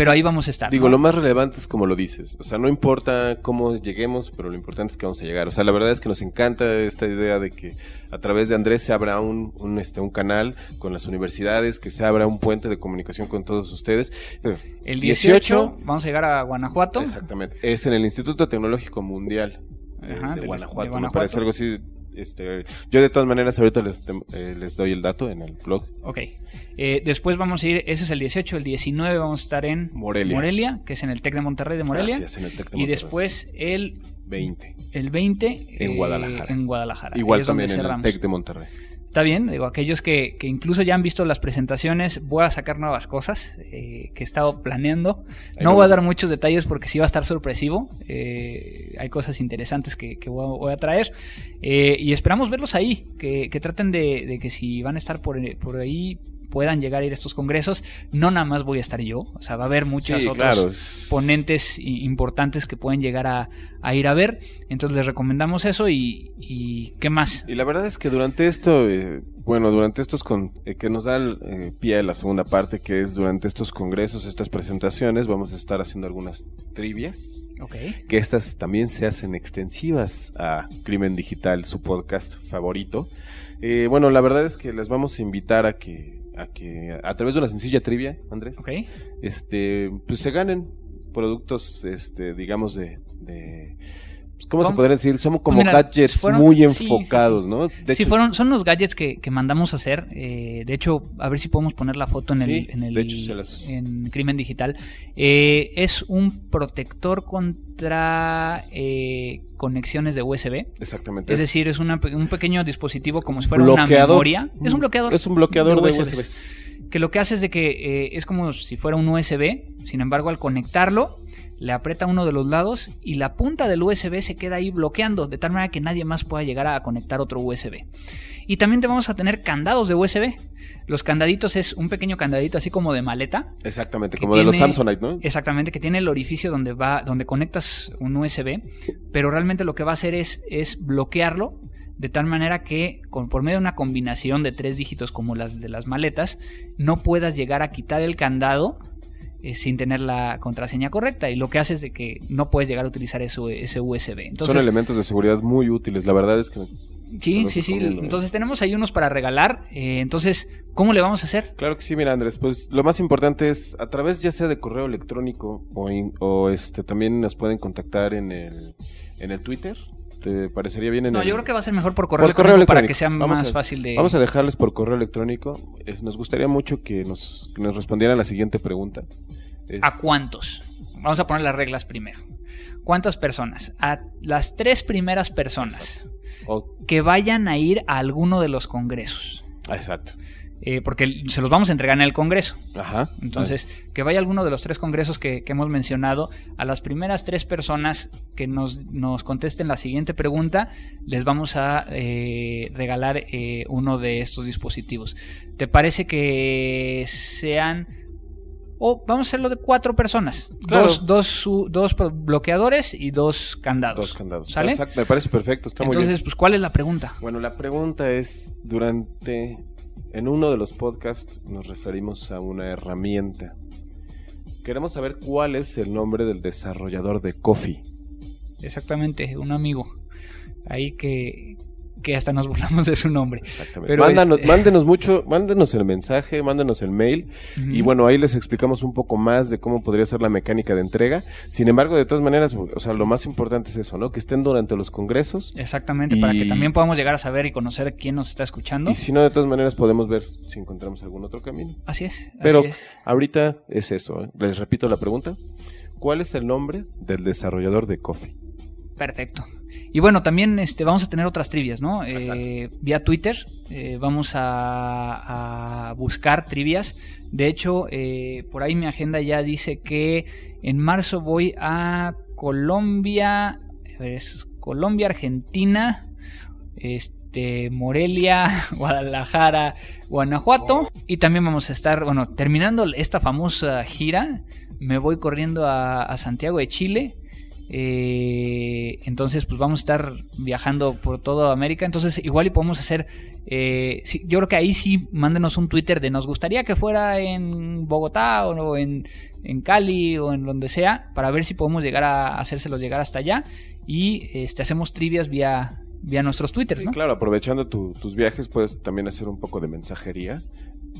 pero ahí vamos a estar. Digo, lo más relevante es como lo dices. O sea, no importa cómo lleguemos, pero lo importante es que vamos a llegar. O sea, la verdad es que nos encanta esta idea de que a través de Andrés se abra un, un, este, un canal con las universidades, que se abra un puente de comunicación con todos ustedes. El 18, vamos a llegar a Guanajuato. Exactamente. Es en el Instituto Tecnológico Mundial de, Guanajuato. Me parece algo así este, yo de todas maneras ahorita les, eh, les, doy el dato en el blog. Ok. Eh, después vamos a ir, ese es el 18, el 19 vamos a estar en Morelia, que es en el TEC de Monterrey de Morelia. Gracias, en el TEC de Monterrey. Y después el 20. El 20 en Guadalajara. En Guadalajara. Igual también en el TEC de Monterrey. Está bien, digo, aquellos que, que, incluso ya han visto las presentaciones, voy a sacar nuevas cosas eh, que he estado planeando. no voy a dar muchos detalles porque sí va a estar sorpresivo. Eh, hay cosas interesantes que, que voy, a, traer. Eh, y esperamos verlos ahí, que, que traten de, de, que si van a estar por, por ahí, puedan llegar a ir a estos congresos. No nada más voy a estar yo, o sea, va a haber muchos otros ponentes importantes que pueden llegar a, ir a ver. Entonces les recomendamos eso y, ¿qué más? Y la verdad es que durante esto, eh, bueno, durante estos con, eh, que nos da el eh, pie a la segunda parte, que es durante estos congresos, estas presentaciones, vamos a estar haciendo algunas trivias. Que estas también se hacen extensivas a Crimen Digital, su podcast favorito. bueno, la verdad es que les vamos a invitar a que a que a través de una sencilla trivia, Andrés, este, pues se ganen productos, este, digamos de, de pues, ¿cómo se podría decir? Somos como gadgets muy enfocados, ¿no? De sí, fueron, son los gadgets que, que mandamos a hacer. Eh, de hecho, a ver si podemos poner la foto en el, en, el, en Crimen Digital. Eh, es un protector contra eh, conexiones de USB. Exactamente. Es, decir, es una, un pequeño dispositivo como si fuera una memoria. Es un bloqueador. Es un bloqueador de, USB. Que lo que hace es de que es como si fuera un USB. Sin embargo, al conectarlo le aprieta uno de los lados y la punta del USB se queda ahí bloqueando, de tal manera que nadie más pueda llegar a conectar otro USB. Y también te vamos a tener candados de USB. Los candaditos es un pequeño candadito así como de maleta. Exactamente, como de los Samsonite, ¿no? Exactamente, que tiene el orificio donde va, donde conectas un USB, pero realmente lo que va a hacer es, es bloquearlo de tal manera que con, por medio de una combinación de tres dígitos como las de las maletas, no puedas llegar a quitar el candado eh, sin tener la contraseña correcta y lo que hace es de que no puedes llegar a utilizar ese, ese USB. Son elementos de seguridad muy útiles, la verdad es que... Sí, sí, sí. Entonces tenemos ahí unos para regalar. Eh, entonces, ¿cómo le vamos a hacer? Claro que sí, mira Andrés, pues lo más importante es a través ya sea de correo electrónico o, o este también nos pueden contactar en el, en el Twitter ¿Te parecería bien en No, yo creo que va a ser mejor por correo, electrónico, para que sea más fácil de... Vamos a dejarles por correo electrónico. nos gustaría mucho que nos, nos respondieran la siguiente pregunta. ¿A cuántos? Vamos a poner las reglas primero. ¿Cuántas personas? A las tres primeras personas que vayan a ir a alguno de los congresos. Exacto. Eh, porque se los vamos a entregar en el Congreso. Ajá. Entonces, que vaya alguno de los tres congresos que, hemos mencionado, a las primeras tres personas que nos, nos contesten la siguiente pregunta, les vamos a eh, regalar eh, uno de estos dispositivos. ¿Te parece que sean... O vamos a hacerlo de cuatro personas. Dos, dos, dos, bloqueadores y dos candados. Dos candados. ¿Sale? Exacto, me parece perfecto. Está Entonces, pues, ¿cuál es la pregunta? Bueno, la pregunta es, durante en uno de los podcasts nos referimos a una herramienta. Queremos saber cuál es el nombre del desarrollador de Coffee. exactamente, un amigo. Ahí que, que hasta nos burlamos de su nombre. Exactamente. Este mándenos mucho, mándenos el mensaje, mándenos el mail y bueno, ahí les explicamos un poco más de cómo podría ser la mecánica de entrega. Sin embargo, de todas maneras, o sea, lo más importante es eso, ¿no? Que estén durante los congresos. Exactamente, para que también podamos llegar a saber y conocer quién nos está escuchando. Y si no, de todas maneras podemos ver si encontramos algún otro camino. Así es. Pero ahorita es eso. ¿eh? Les repito la pregunta. ¿Cuál es el nombre del desarrollador de Coffee? Perfecto. Y bueno, también este, vamos a tener otras trivias, ¿no? Eh, vía Twitter eh, vamos a, buscar trivias. De hecho, eh, por ahí mi agenda ya dice que en marzo voy a Colombia, es Colombia, Argentina, este, Morelia, Guadalajara, Guanajuato. Y también vamos a estar, bueno, terminando esta famosa gira, me voy corriendo a Santiago de Chile eh, entonces, pues vamos a estar viajando por toda América. Entonces, igual y podemos hacer. Eh, yo creo que ahí sí, mándenos un Twitter de nos gustaría que fuera en Bogotá o en, en Cali o en donde sea, para ver si podemos llegar a hacérselos llegar hasta allá. Y este, hacemos trivias vía, vía nuestros Twitters, sí, claro, aprovechando tus viajes, puedes también hacer un poco de mensajería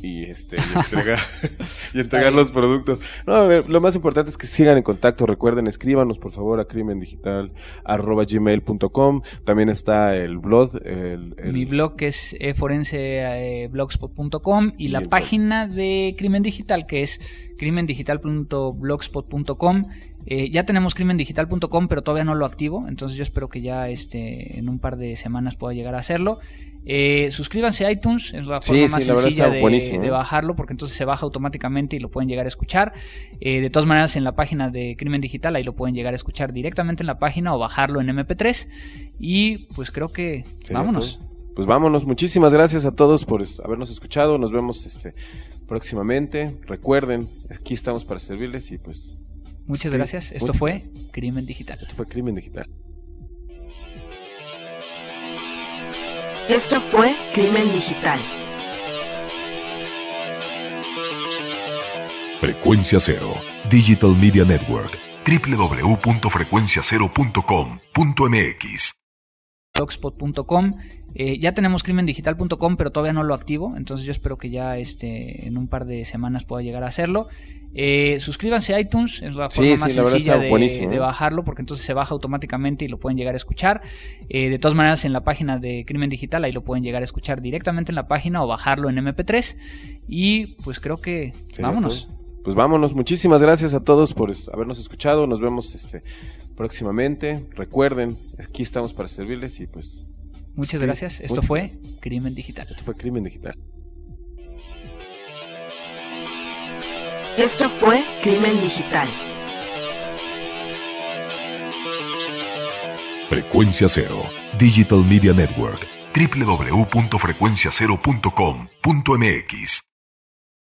y este y entregar, los productos. No, lo más importante es que sigan en contacto. Recuerden, escríbanos por favor a crimendigital@gmail.com. También está el blog. El, Mi blog que es forenseblogspot.com y, la página de Crimen Digital que es crimendigital.blogspot.com. Eh, ya tenemos crimendigital.com, pero todavía no lo activo, entonces yo espero que ya este, en un par de semanas pueda llegar a hacerlo. Eh, suscríbanse a iTunes, es la forma más sencilla de, ¿eh? bajarlo, porque entonces se baja automáticamente y lo pueden llegar a escuchar. de todas maneras, en la página de Crimen Digital, ahí lo pueden llegar a escuchar directamente en la página o bajarlo en MP3. Y pues creo que vámonos. Pues, pues, vámonos. Muchísimas gracias a todos por habernos escuchado. Nos vemos este próximamente. Recuerden, aquí estamos para servirles y pues... Muchas gracias. Esto fue Crimen Digital. Esto fue Crimen Digital. Esto fue Crimen Digital. Frecuencia Cero, Digital Media Network, www.frecuenciacero.com.mx blogspot.com. Eh, ya tenemos crimendigital.com, pero todavía no lo activo. Entonces yo espero que ya este, en un par de semanas pueda llegar a hacerlo. Eh, suscríbanse a iTunes, es la forma más sencilla de, de, bajarlo, porque entonces se baja automáticamente y lo pueden llegar a escuchar. Eh, de todas maneras, en la página de Crimen Digital, ahí lo pueden llegar a escuchar directamente en la página o bajarlo en MP3. Y pues creo que vámonos. Pues, pues, vámonos. Muchísimas gracias a todos por habernos escuchado. Nos vemos este próximamente. Recuerden, aquí estamos para servirles y pues... Muchas gracias. Esto fue Crimen Digital. Esto fue Crimen Digital. Esto fue Crimen Digital. Frecuencia Cero, Digital Media Network, www.frecuenciacero.com.mx